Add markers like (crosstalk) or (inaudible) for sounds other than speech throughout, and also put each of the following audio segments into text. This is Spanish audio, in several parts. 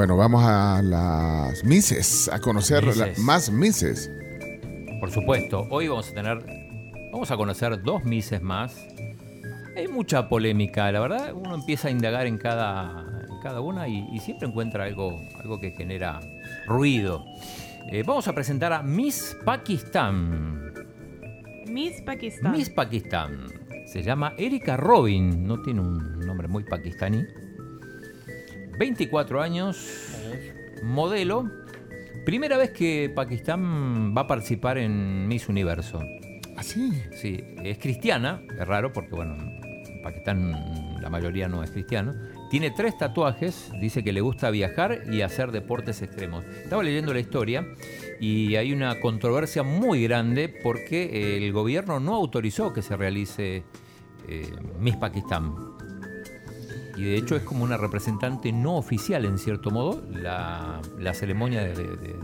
Bueno, vamos a las Mises, a conocer la- más Mises. Por supuesto, hoy vamos a tener, vamos a conocer dos Mises más. Hay mucha polémica, la verdad, uno empieza a indagar en cada, en cada una y, y siempre encuentra algo, algo que genera ruido. Eh, vamos a presentar a Miss Pakistán. Miss Pakistán. Miss Pakistán. Se llama Erika Robin, no tiene un nombre muy pakistaní. 24 años, modelo. Primera vez que Pakistán va a participar en Miss Universo. Así. Sí, es cristiana, es raro porque, bueno, en Pakistán la mayoría no es cristiano. Tiene tres tatuajes, dice que le gusta viajar y hacer deportes extremos. Estaba leyendo la historia y hay una controversia muy grande porque el gobierno no autorizó que se realice eh, Miss Pakistán. Y de hecho es como una representante no oficial en cierto modo. La, la ceremonia de, de- de-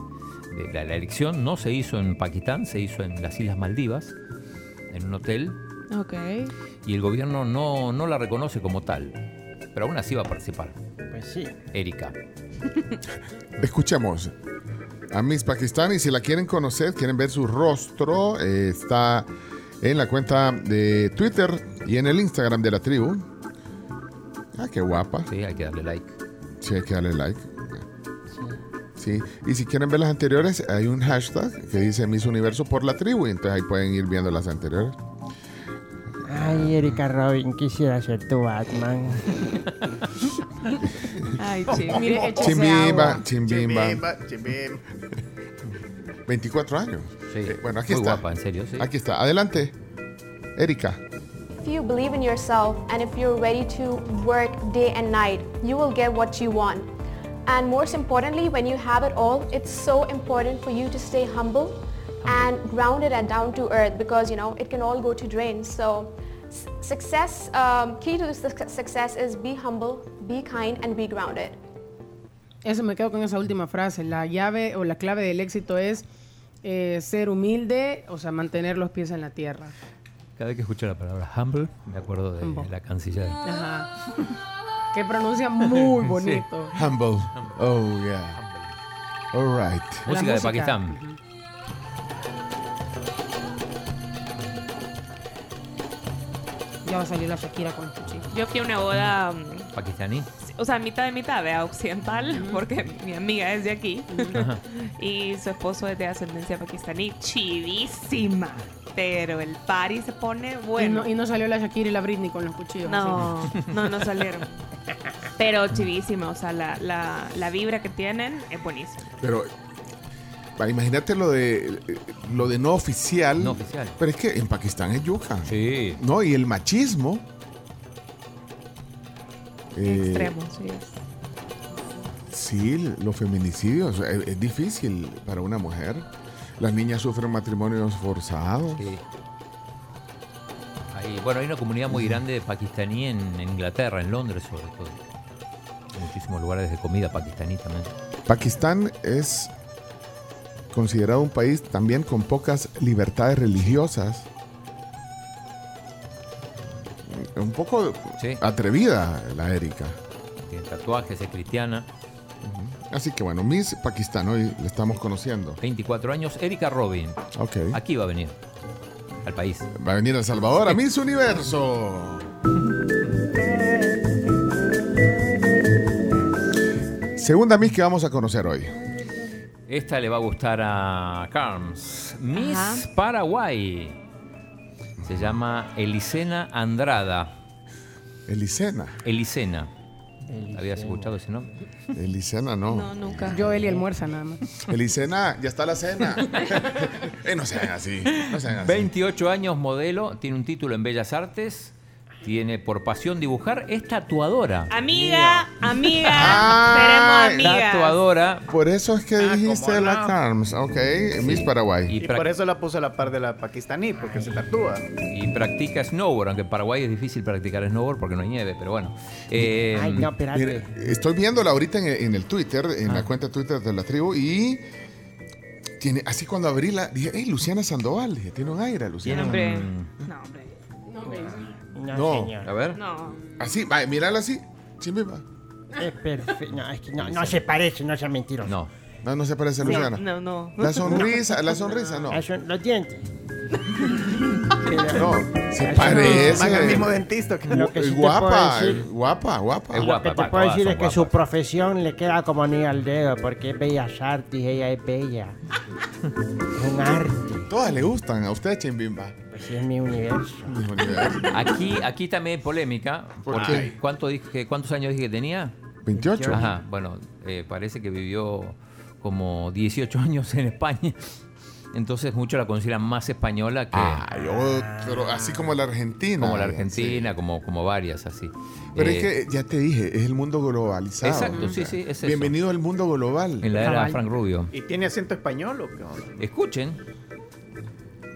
de la, la elección no se hizo en Pakistán, se hizo en las Islas Maldivas, en un hotel, Ok. y el gobierno no, no la reconoce como tal. Pero aún así va a participar. Pues sí. Erika. (laughs) Escuchemos a Miss Pakistán y si la quieren conocer, quieren ver su rostro, eh, está en la cuenta de Twitter y en el Instagram de la tribu. Ah, qué guapa. Sí, hay que darle like. Sí, hay que darle like. Sí, y si quieren ver las anteriores, hay un hashtag que dice Miss Universo por la tribu, y entonces ahí pueden ir viendo las anteriores. Ay, Erika Robin, quisiera ser tu Batman. (laughs) Ay, sí. Mire, Chimbimba, chimbimba. Chimbimba, chimbim. 24 años. Sí, Eh, bueno, aquí muy está. guapa, en serio, sí. Aquí está. Adelante. Erika. If you believe in yourself and if you're ready to work day and night, you will get what you want. And most importantly, when you have it all, it's so important for you to stay humble and grounded and down to earth because you know it can all go to drain. So success, um, key to suc- success is be humble, be kind and be grounded. Eso me quedo con esa última frase. La llave o la clave del éxito es eh, ser humilde, o sea, mantener los pies en la tierra. Cada vez que escucho la palabra humble, me acuerdo de Humble. la canciller. Ajá. que pronuncia muy (laughs) bonito. Humble. Oh, yeah. All right. Música de. Pakistán. Ya va a salir la Shakira con Chuchi. Yo fui a una boda, mm, Pakistaní. o sea, mitad de mitad, vea, occidental, porque mi amiga es de aquí. (laughs) y su esposo es de ascendencia pakistaní. Chivísima. Pero el party se pone Y, bueno. no, y no salió la Shakira y la Britney con los cuchillos. No, no, no salieron. (laughs) Pero chivísima, o sea, la, la, la vibra que tienen es buenísima. Pero imagínate lo de lo de no oficial. No oficial. Pero es que en Pakistán es yuca. Sí. No, y el machismo. Eh, Extremo, sí. Sí, los feminicidios. Es, es difícil para una mujer. Las niñas sufren matrimonios forzados. Sí. Hay, bueno, hay una comunidad muy grande de pakistaní en, en Inglaterra, en Londres sobre todo. Muchísimos lugares de comida pakistaní también. Pakistán es considerado un país también con pocas libertades religiosas. Un poco Sí. atrevida la Erika. Tiene tatuajes, es cristiana. Así que bueno, Miss Pakistán hoy le estamos conociendo. 24 años, Erika Robin. Ok. Aquí va a venir. Al país. Va a venir a El Salvador a Miss Universo. Segunda Miss que vamos a conocer hoy. Esta le va a gustar a Carms. Miss Ajá. Paraguay. Se llama Elisena Andrada. Elisena. Elisena. ¿Habías escuchado ese nombre? Elisena no. No, nunca. Yo, él y almuerza nada más. Elisena, ya está la cena. (laughs) Eh, no sean así. No sean así. 28 años, modelo, tiene un título en Bellas Artes, tiene por pasión dibujar, es tatuadora. Amiga, amiga, (laughs) Ay, seremos amigas. Tatuadora Por eso es que Ah, dijiste ¿cómo la no? Carms. Ok, Miss Paraguay. y, por eso la puse a la par de la pakistaní, porque se tatúa. y practica snowboard, aunque en Paraguay es difícil practicar snowboard porque no hay nieve, pero bueno. Eh, Ay, no, espérate. Mire, estoy viéndola ahorita en, en el Twitter, en la cuenta de Twitter de la tribu, y tiene, así cuando abrí la, dije, hey, Luciana Sandoval, dije, tiene un aire, Luciana. Hombre, Mm. no, hombre. No, No. señor. A ver. No. Así, va, mírala así. Sí, me va. Es perfecto. No, es que no, no se parece, no sea mentiroso. No. No, no se parece a Luciana. No, no. La sonrisa, la sonrisa, no. (laughs) Son los dientes. No, se Van al mismo parece. dentista. Que... Lo que sí te guapa, puedo decir- guapa, guapa. Es Lo guapa, que te puedo decir son es que su guapas. profesión le queda como anillo al dedo, porque es bellas artes, ella es bella. (laughs) Es un arte. Todas le gustan a usted, Chimbimba. Pues es (laughs) mi universo. Aquí, aquí también hay polémica. ¿Por porque qué? ¿cuánto dije, ¿Cuántos años dije que tenía? 28. Ajá, bueno, eh, parece que vivió como 18 años en España. Entonces muchos la consideran más española que Ay, otro, así como la Argentina. como la Sí. Argentina, como, como varias así. Pero Eh, es que ya te dije, es el mundo globalizado. Exacto, sí, sí, es eso. Bienvenido al mundo global. En la era Cabal. Frank Rubio. ¿Y tiene acento español o qué? Escuchen.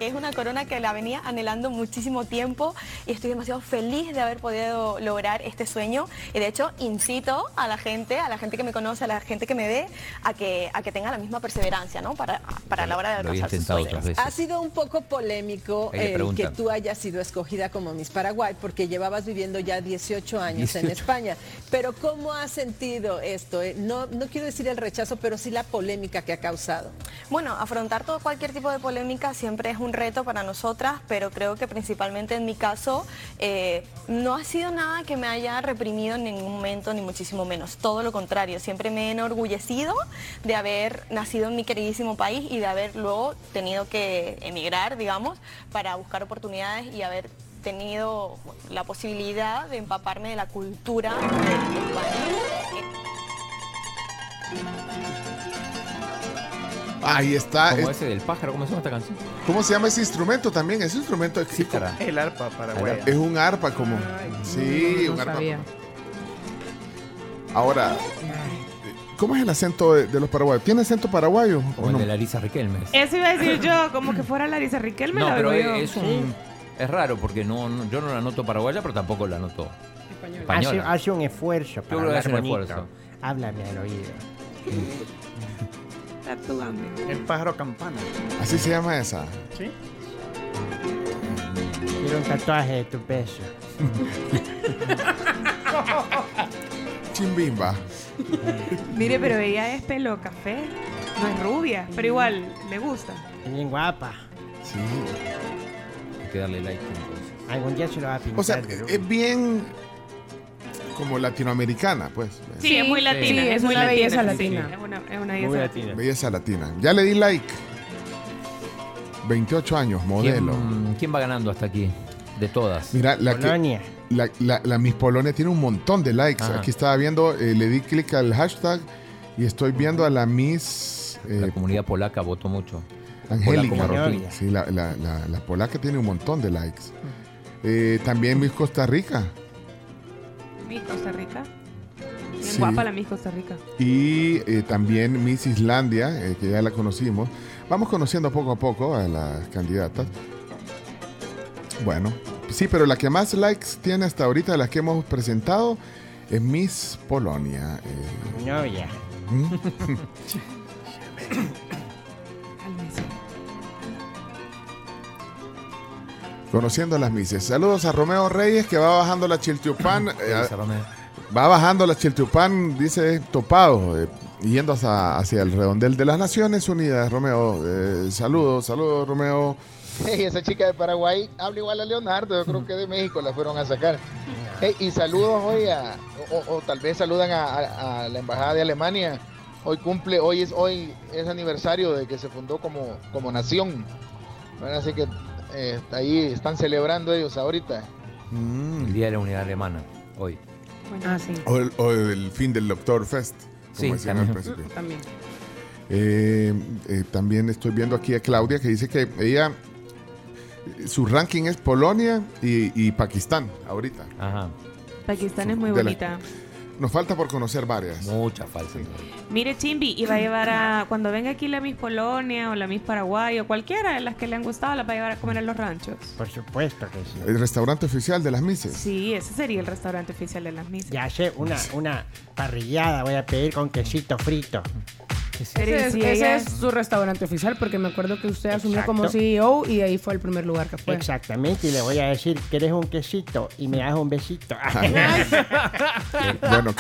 Es una corona que la venía anhelando muchísimo tiempo y estoy demasiado feliz de haber podido lograr este sueño. Y de hecho, incito a la gente, a la gente que me conoce, a la gente que me ve, a que, a que tenga la misma perseverancia, ¿no? Para, para la hora de alcanzar sus intentado sueños. otras veces. Ha sido un poco polémico el que tú hayas sido escogida como Miss Paraguay porque llevabas viviendo ya 18 años en 18. España. Pero ¿cómo has sentido esto? eh? No, no quiero decir el rechazo, pero sí la polémica que ha causado. Bueno, afrontar todo cualquier tipo de polémica siempre es un reto para nosotras, pero creo que principalmente en mi caso eh, no ha sido nada que me haya reprimido en ningún momento, ni muchísimo menos. Todo lo contrario, siempre me he enorgullecido de haber nacido en mi queridísimo país y de haber luego tenido que emigrar, digamos, para buscar oportunidades y haber tenido la posibilidad de empaparme de la cultura de España. Ahí está. Como Es- ese del pájaro, ¿cómo se llama esta canción? ¿Cómo se llama ese instrumento también? Ese instrumento es, Cítara. El arpa paraguaya. es un arpa como. Sí, no un arpa. sabía. Ahora, ¿cómo es el acento de, de los paraguayos? ¿Tiene acento paraguayo o el no? de Larisa Riquelme. Eso iba a decir yo, como que fuera Larisa Riquelme. No, la pero veo yo. es, es un... Es raro porque no, no- yo no la noto paraguaya, pero tampoco la noto española. hace un esfuerzo para creo que hace un bonito. esfuerzo. Háblame al oído. El pájaro campana. Así se llama esa. ¿Sí? Quiero un tatuaje de tu peso. Chimbimba. Mire, pero ella es pelo café, no es rubia, pero igual le gusta. Es bien guapa. Sí. Hay que darle like entonces. Algún día se lo va a pintar. O sea, es bien como latinoamericana, pues. Sí, es muy latina. sí, es muy una latina, belleza latina. Es una belleza latina. latina. Belleza latina. Ya le di like. 28 años, modelo. ¿Quién, quién va ganando hasta aquí? De todas. Mira, la que, Polonia. la, la, la Miss Polonia tiene un montón de likes. Ajá. Aquí estaba viendo, eh, le di clic al hashtag y estoy viendo a la Miss eh, La comunidad polaca votó mucho. Angélica. Sí, la, la, la, la polaca tiene un montón de likes. Eh, también Miss Costa Rica. Miss Costa Rica. Bien Sí. guapa la Miss Costa Rica. Y eh, también Miss Islandia, eh, que ya la conocimos. Vamos conociendo poco a poco a las candidatas. Bueno, sí, pero la que más likes tiene hasta ahorita de las que hemos presentado es Miss Polonia. eh, Novia. Cálmese. (laughs) conociendo a las Misses. Saludos a Romeo Reyes que va bajando la Chiltiupan. eh. Va bajando la Chiltiupan, dice topado, eh, yendo hacia, hacia el redondel de las Naciones Unidas. Romeo, eh, saludos, saludos Romeo. Hey, esa chica de Paraguay habla igual a Leonardo, yo creo que de México la fueron a sacar. Hey, y saludos hoy a, o, o tal vez saludan a, a- a la embajada de Alemania. Hoy cumple, hoy es hoy es aniversario de que se fundó como, como nación. Bueno, así que eh, ahí están celebrando ellos ahorita. Mm. El Día de la Unidad Alemana, hoy. Ah, sí. O el, o el fin del Doctor Fest, como Sí, decían al también. También. Eh, eh, también estoy viendo aquí a Claudia que dice que ella, su ranking es Polonia y, y Pakistán ahorita. Ajá. Pakistán es muy De la- bonita. Nos falta por conocer varias. Mucha falsa. Mire, Chimbi, y va a llevar a. Cuando venga aquí la Miss Polonia o la Miss Paraguay o cualquiera de las que le han gustado, la va a llevar a comer a los ranchos. Por supuesto que sí. El restaurante oficial de las Mises. Sí, ese sería el restaurante oficial de las Misses. Ya sé, una, una parrillada voy a pedir con quesito frito. Ese, es, ese su restaurante oficial porque me acuerdo que usted asumió Exacto. como CEO y ahí fue el primer lugar que fue. Exactamente, y le voy a decir, ¿quieres un quesito? Y me das un besito. (laughs) (laughs) Bueno,